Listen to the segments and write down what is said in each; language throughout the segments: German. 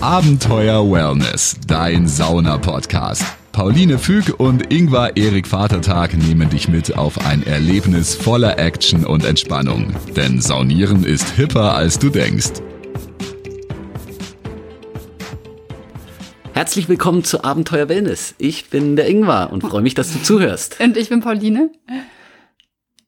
Abenteuer Wellness, dein Sauna-Podcast. Pauline Füg und Ingvar Erik Vatertag nehmen dich mit auf ein Erlebnis voller Action und Entspannung. Denn Saunieren ist hipper, als du denkst. Herzlich willkommen zu Abenteuer Wellness. Ich bin der Ingvar und freue mich, dass du zuhörst. Und ich bin Pauline.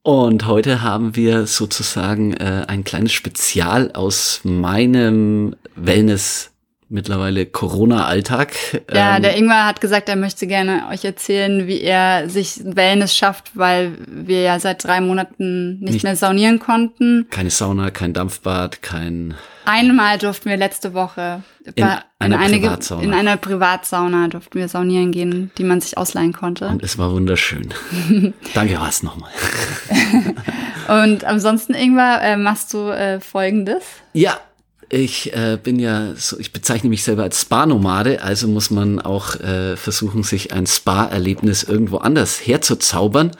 Und heute haben wir sozusagen äh, ein kleines Spezial aus meinem Wellness mittlerweile Corona-Alltag. Ja, ähm, der Ingwer hat gesagt, er möchte gerne euch erzählen, wie er sich Wellness schafft, weil wir ja seit drei Monaten nicht, nicht mehr saunieren konnten. Keine Sauna, kein Dampfbad, kein. Einmal durften wir letzte Woche in, in, einer, eine, Privatsauna. in einer Privatsauna durften wir saunieren gehen, die man sich ausleihen konnte. Und es war wunderschön. Danke, was nochmal. Und ansonsten, Ingwer, äh, machst du äh, Folgendes? Ja, ich äh, bin ja so, ich bezeichne mich selber als Spa-Nomade, also muss man auch äh, versuchen, sich ein Spa-Erlebnis irgendwo anders herzuzaubern.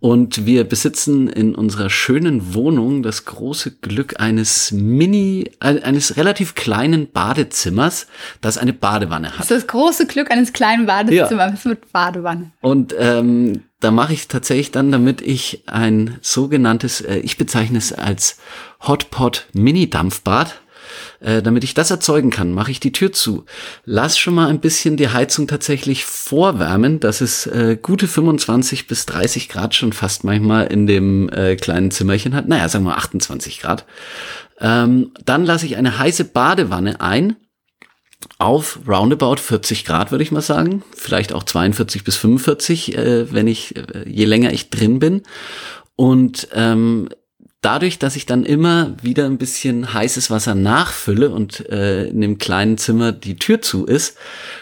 Und wir besitzen in unserer schönen Wohnung das große Glück eines Mini, äh, eines relativ kleinen Badezimmers, das eine Badewanne hat. Das ist das große Glück eines kleinen Badezimmers ja. mit Badewanne. Und ähm, da mache ich tatsächlich dann, damit ich ein sogenanntes, äh, ich bezeichne es als Hotpot Mini-Dampfbad äh, damit ich das erzeugen kann, mache ich die Tür zu. Lass schon mal ein bisschen die Heizung tatsächlich vorwärmen, dass es äh, gute 25 bis 30 Grad schon fast manchmal in dem äh, kleinen Zimmerchen hat. Naja, sagen wir 28 Grad. Ähm, dann lasse ich eine heiße Badewanne ein auf roundabout 40 Grad, würde ich mal sagen. Vielleicht auch 42 bis 45, äh, wenn ich, äh, je länger ich drin bin. Und ähm, dadurch, dass ich dann immer wieder ein bisschen heißes Wasser nachfülle und äh, in dem kleinen Zimmer die Tür zu ist,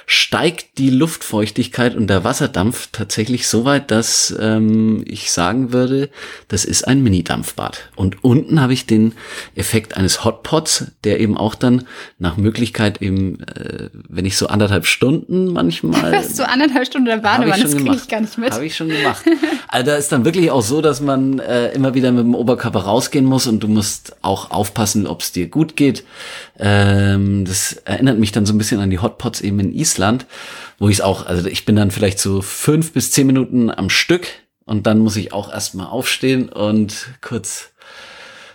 steigt die Luftfeuchtigkeit und der Wasserdampf tatsächlich so weit, dass ähm, ich sagen würde, das ist ein Mini-Dampfbad. Und unten habe ich den Effekt eines Hotpots, der eben auch dann nach Möglichkeit eben, äh, wenn ich so anderthalb Stunden manchmal. Was, so anderthalb Stunden der Badewanne, das kriege ich gar nicht mit. Habe ich schon gemacht. Also da ist dann wirklich auch so, dass man äh, immer wieder mit dem Oberkörper rausgehen muss und du musst auch aufpassen, ob es dir gut geht. Ähm, das erinnert mich dann so ein bisschen an die Hotpots eben in Island, wo ich es auch, also ich bin dann vielleicht so fünf bis zehn Minuten am Stück und dann muss ich auch erstmal aufstehen und kurz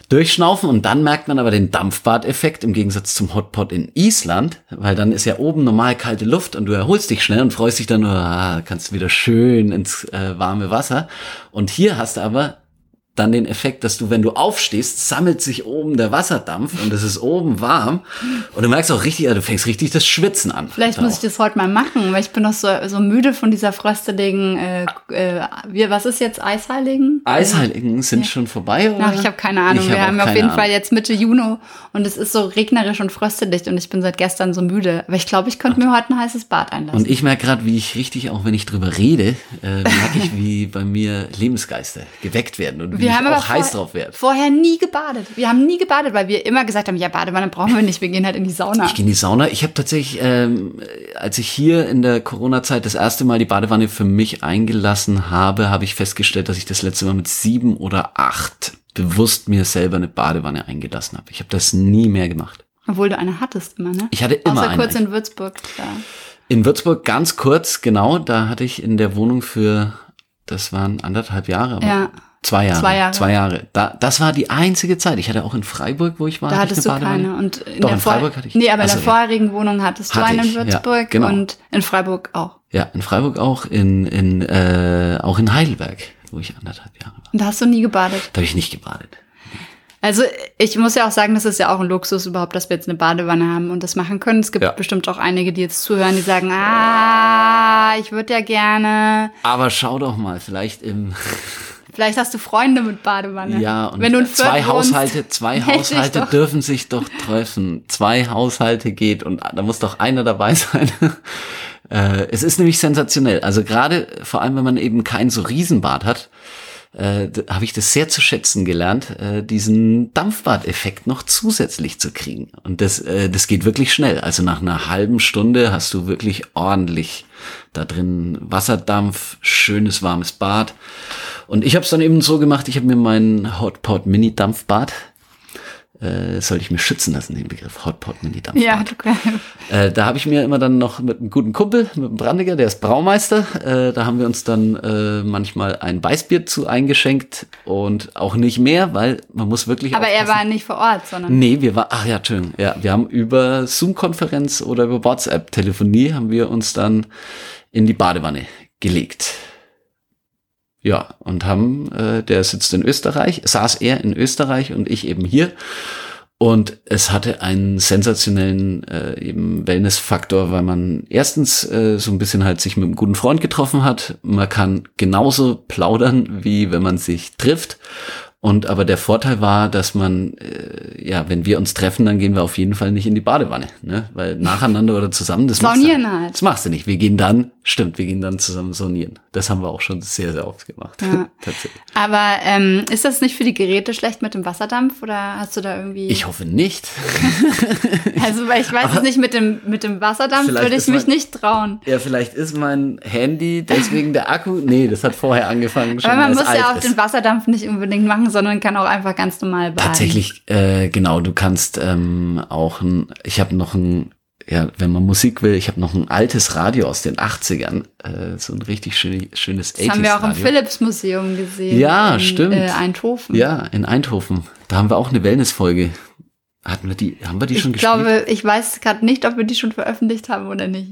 durchschnaufen und dann merkt man aber den Dampfbad-Effekt im Gegensatz zum Hotpot in Island, weil dann ist ja oben normal kalte Luft und du erholst dich schnell und freust dich dann ah, kannst wieder schön ins äh, warme Wasser. Und hier hast du aber dann den Effekt, dass du, wenn du aufstehst, sammelt sich oben der Wasserdampf und es ist oben warm und du merkst auch richtig, also du fängst richtig das Schwitzen an. Vielleicht muss ich das heute mal machen, weil ich bin noch so, so müde von dieser frösteligen, äh, äh, was ist jetzt Eisheiligen? Eisheiligen sind ja. schon vorbei, oder? Ach, ich habe keine Ahnung. Ich Wir hab haben auf jeden Ahnung. Fall jetzt Mitte Juni und es ist so regnerisch und fröstelig und ich bin seit gestern so müde. Aber ich glaube, ich könnte mir heute ein heißes Bad einlassen. Und ich merke gerade, wie ich richtig, auch wenn ich drüber rede, äh, merke ich, wie bei mir Lebensgeister geweckt werden und wie wir haben auch heiß drauf werde. Vorher nie gebadet. Wir haben nie gebadet, weil wir immer gesagt haben, ja, Badewanne brauchen wir nicht, wir gehen halt in die Sauna. Ich gehe in die Sauna. Ich habe tatsächlich, ähm, als ich hier in der Corona-Zeit das erste Mal die Badewanne für mich eingelassen habe, habe ich festgestellt, dass ich das letzte Mal mit sieben oder acht bewusst mir selber eine Badewanne eingelassen habe. Ich habe das nie mehr gemacht. Obwohl du eine hattest immer, ne? Ich hatte immer Außer eine. kurz in Würzburg. Ja. In Würzburg ganz kurz, genau. Da hatte ich in der Wohnung für, das waren anderthalb Jahre. ja. Zwei Jahre. Zwei Jahre. Zwei Jahre. Da, das war die einzige Zeit. Ich hatte auch in Freiburg, wo ich war. Da hattest du keine. Und in Doch, in Freiburg hatte ich. Nee, aber in der vorherigen Wohnung hattest hatte du eine in Würzburg ja, genau. und in Freiburg auch. Ja, in Freiburg auch, in, in, äh, auch in Heidelberg, wo ich anderthalb Jahre war. Und da hast du nie gebadet? Da habe ich nicht gebadet. Also ich muss ja auch sagen, das ist ja auch ein Luxus überhaupt, dass wir jetzt eine Badewanne haben und das machen können. Es gibt ja. bestimmt auch einige, die jetzt zuhören, die sagen, ah, ich würde ja gerne. Aber schau doch mal, vielleicht im Vielleicht hast du Freunde mit Badewanne. Ja, und Wenn du zwei Haushalte, zwei Haushalte dürfen sich doch treffen. Zwei Haushalte geht und da muss doch einer dabei sein. äh, es ist nämlich sensationell. Also gerade vor allem, wenn man eben kein so Riesenbad hat, äh, habe ich das sehr zu schätzen gelernt, äh, diesen Dampfbad-Effekt noch zusätzlich zu kriegen. Und das, äh, das geht wirklich schnell. Also nach einer halben Stunde hast du wirklich ordentlich da drin Wasserdampf, schönes warmes Bad. Und ich habe es dann eben so gemacht, ich habe mir meinen Hotpot Mini Dampfbad äh, soll ich mir schützen lassen, den Begriff Hotpot Mini Dampfbad. Ja, du kannst. Äh, da habe ich mir immer dann noch mit einem guten Kumpel, mit einem Brandiger, der ist Braumeister, äh, da haben wir uns dann äh, manchmal ein Weißbier zu eingeschenkt und auch nicht mehr, weil man muss wirklich Aber er aufpassen. war nicht vor Ort, sondern. Nee, wir waren, ach ja, Entschuldigung, ja, wir haben über Zoom-Konferenz oder über WhatsApp-Telefonie haben wir uns dann in die Badewanne gelegt. Ja, und haben, äh, der sitzt in Österreich, saß er in Österreich und ich eben hier. Und es hatte einen sensationellen äh, eben Wellness-Faktor, weil man erstens äh, so ein bisschen halt sich mit einem guten Freund getroffen hat. Man kann genauso plaudern, wie wenn man sich trifft. Und aber der Vorteil war, dass man, äh, ja, wenn wir uns treffen, dann gehen wir auf jeden Fall nicht in die Badewanne, ne? Weil nacheinander oder zusammen, das machst du- Saunieren halt. Das machst du nicht. Wir gehen dann, stimmt, wir gehen dann zusammen saunieren. Das haben wir auch schon sehr, sehr oft gemacht. Ja. Tatsächlich. Aber ähm, ist das nicht für die Geräte schlecht mit dem Wasserdampf oder hast du da irgendwie. Ich hoffe nicht. also, weil ich weiß es nicht, mit dem, mit dem Wasserdampf würde ich mich mein- nicht trauen. Ja, vielleicht ist mein Handy deswegen der Akku. Nee, das hat vorher angefangen. Schon Aber man muss ja auch ist. den Wasserdampf nicht unbedingt machen, sondern kann auch einfach ganz normal baden. Tatsächlich, äh, genau, du kannst ähm, auch ein, ich habe noch ein, ja, wenn man Musik will, ich habe noch ein altes Radio aus den 80ern, äh, so ein richtig schön, schönes Das haben wir auch im Radio. Philips-Museum gesehen. Ja, in, stimmt. Äh, Eindhoven. Ja, in Eindhoven. Da haben wir auch eine Wellness-Folge. Hatten wir die, haben wir die Ich schon gespielt? glaube, ich weiß gerade nicht, ob wir die schon veröffentlicht haben oder nicht.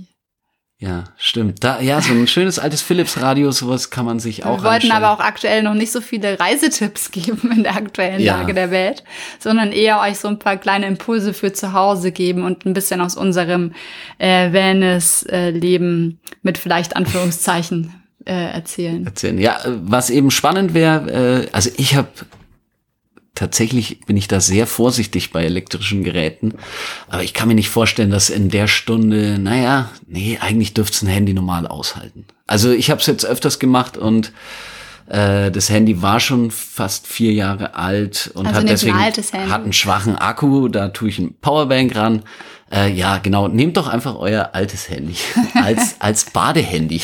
Ja, stimmt. Da, ja, so ein schönes altes Philips-Radio, sowas kann man sich auch wir wollten anstellen. aber auch aktuell noch nicht so viele Reisetipps geben in der aktuellen Ja. Lage der Welt, sondern eher euch so ein paar kleine Impulse für zu Hause geben und ein bisschen aus unserem äh, Wellness-Leben mit vielleicht Anführungszeichen äh, erzählen. erzählen. Ja, äh, was eben spannend wäre, äh, also ich habe tatsächlich bin ich da sehr vorsichtig bei elektrischen Geräten, aber ich kann mir nicht vorstellen, dass in der Stunde, naja, nee, eigentlich dürfte ein Handy normal aushalten. Also ich habe es jetzt öfters gemacht und äh, das Handy war schon fast vier Jahre alt und Also hat ein deswegen Handy. hat einen schwachen Akku. Da tue ich ein Powerbank ran. Äh, ja, genau. Nehmt doch einfach euer altes Handy als als Badehandy.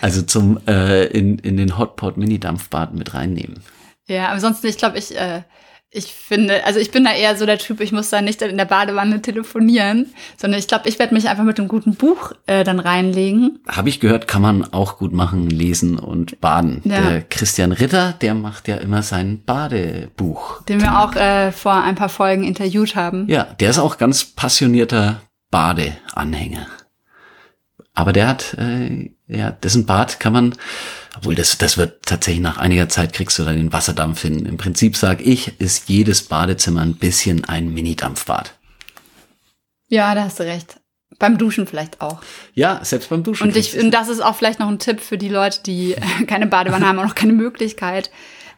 Also zum äh, in, in den Hotpot Mini-Dampfbad mit reinnehmen. Ja, sonst, ich glaube, ich, äh, ich finde, also ich bin da eher so der Typ, ich muss da nicht in der Badewanne telefonieren, sondern ich glaube, ich werde mich einfach mit einem guten Buch äh, dann reinlegen. Habe ich gehört, kann man auch gut machen, lesen und baden. Ja. Der Christian Ritter, der macht ja immer sein Badebuch. den wir auch äh, vor ein paar Folgen interviewt haben. Ja, der ist auch ganz passionierter Badeanhänger. Aber der hat, äh, ja, dessen Bad kann man, obwohl das, das wird tatsächlich nach einiger Zeit kriegst du da den Wasserdampf hin. Im Prinzip sag ich, ist jedes Badezimmer ein bisschen ein Mini-Dampfbad. Ja, da hast du recht. Beim Duschen vielleicht auch. Ja, selbst beim Duschen. Und ich, und das ist auch vielleicht noch ein Tipp für die Leute, die keine Badewanne haben und auch keine Möglichkeit.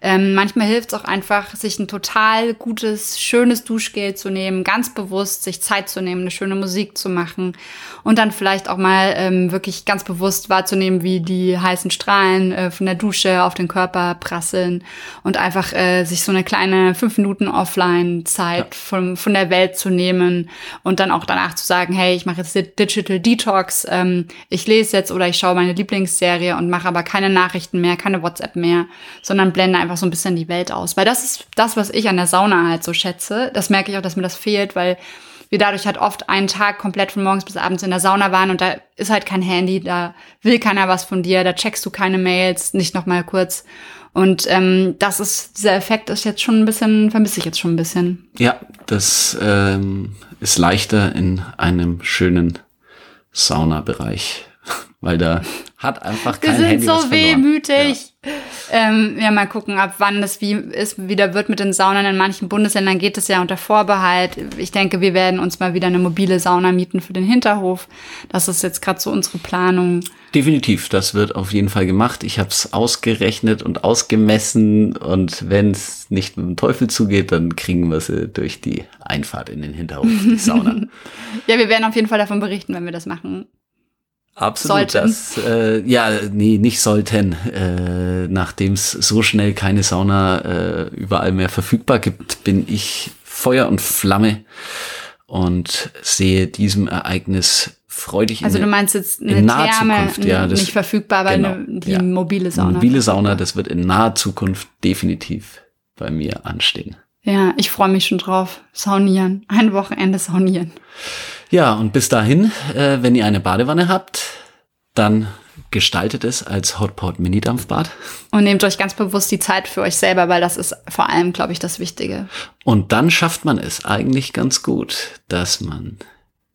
Ähm, manchmal hilft es auch einfach, sich ein total gutes, schönes Duschgel zu nehmen, ganz bewusst sich Zeit zu nehmen, eine schöne Musik zu machen und dann vielleicht auch mal ähm, wirklich ganz bewusst wahrzunehmen, wie die heißen Strahlen äh, von der Dusche auf den Körper prasseln und einfach äh, sich so eine kleine fünf Minuten Offline-Zeit von, von der Welt zu nehmen und dann auch danach zu sagen, hey, ich mache jetzt Di- Digital Detox, ähm, ich lese jetzt oder ich schaue meine Lieblingsserie und mache aber keine Nachrichten mehr, keine WhatsApp mehr, sondern blende einfach so ein bisschen die Welt aus. Weil das ist das, was ich an der Sauna halt so schätze. Das merke ich auch, dass mir das fehlt, weil wir dadurch halt oft einen Tag komplett von morgens bis abends in der Sauna waren und da ist halt kein Handy, da will keiner was von dir, da checkst du keine Mails, nicht noch mal kurz. Und ähm, das ist, dieser Effekt ist jetzt schon ein bisschen, vermisse ich jetzt schon ein bisschen. Ja, das ähm, ist leichter in einem schönen Saunabereich, weil da hat einfach Wir kein sind Handy was so wehmütig. Ähm, ja, mal gucken, ab wann das wie ist, wieder wird mit den Saunen. In manchen Bundesländern geht es ja unter Vorbehalt. Ich denke, wir werden uns mal wieder eine mobile Sauna mieten für den Hinterhof. Das ist jetzt gerade so unsere Planung. Definitiv, das wird auf jeden Fall gemacht. Ich habe es ausgerechnet und ausgemessen und wenn es nicht mit dem Teufel zugeht, dann kriegen wir sie durch die Einfahrt in den Hinterhof, die Sauna. Ja, wir werden auf jeden Fall davon berichten, wenn wir das machen. Absolut. Sollten. Das, äh, ja, nee, nicht sollten. Äh, Nachdem es so schnell keine Sauna äh, überall mehr verfügbar gibt, bin ich Feuer und Flamme und sehe diesem Ereignis freudig Also in du meinst jetzt eine in naher Therme, Zukunft, ja, das- nicht verfügbar, aber genau, eine, die ja. mobile Sauna. mobile Sauna, das wird in naher Zukunft definitiv bei mir anstehen. Ja, ich freue mich schon drauf. Saunieren. Ein Wochenende saunieren. Ja, und bis dahin, äh, wenn ihr eine Badewanne habt, dann gestaltet es als Hotpot Mini-Dampfbad. Und nehmt euch ganz bewusst die Zeit für euch selber, weil das ist vor allem, glaube ich, das Wichtige. Und dann schafft man es eigentlich ganz gut, dass man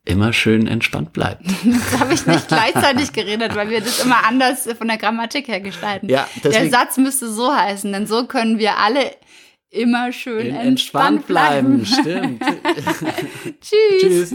immer schön entspannt bleibt. Das habe ich nicht gleichzeitig geredet, weil wir das immer anders von der Grammatik her gestalten. Ja, der Satz müsste so heißen, denn so können wir alle immer schön In- entspannt, bleiben. Stimmt. Tschüss. Tschüss.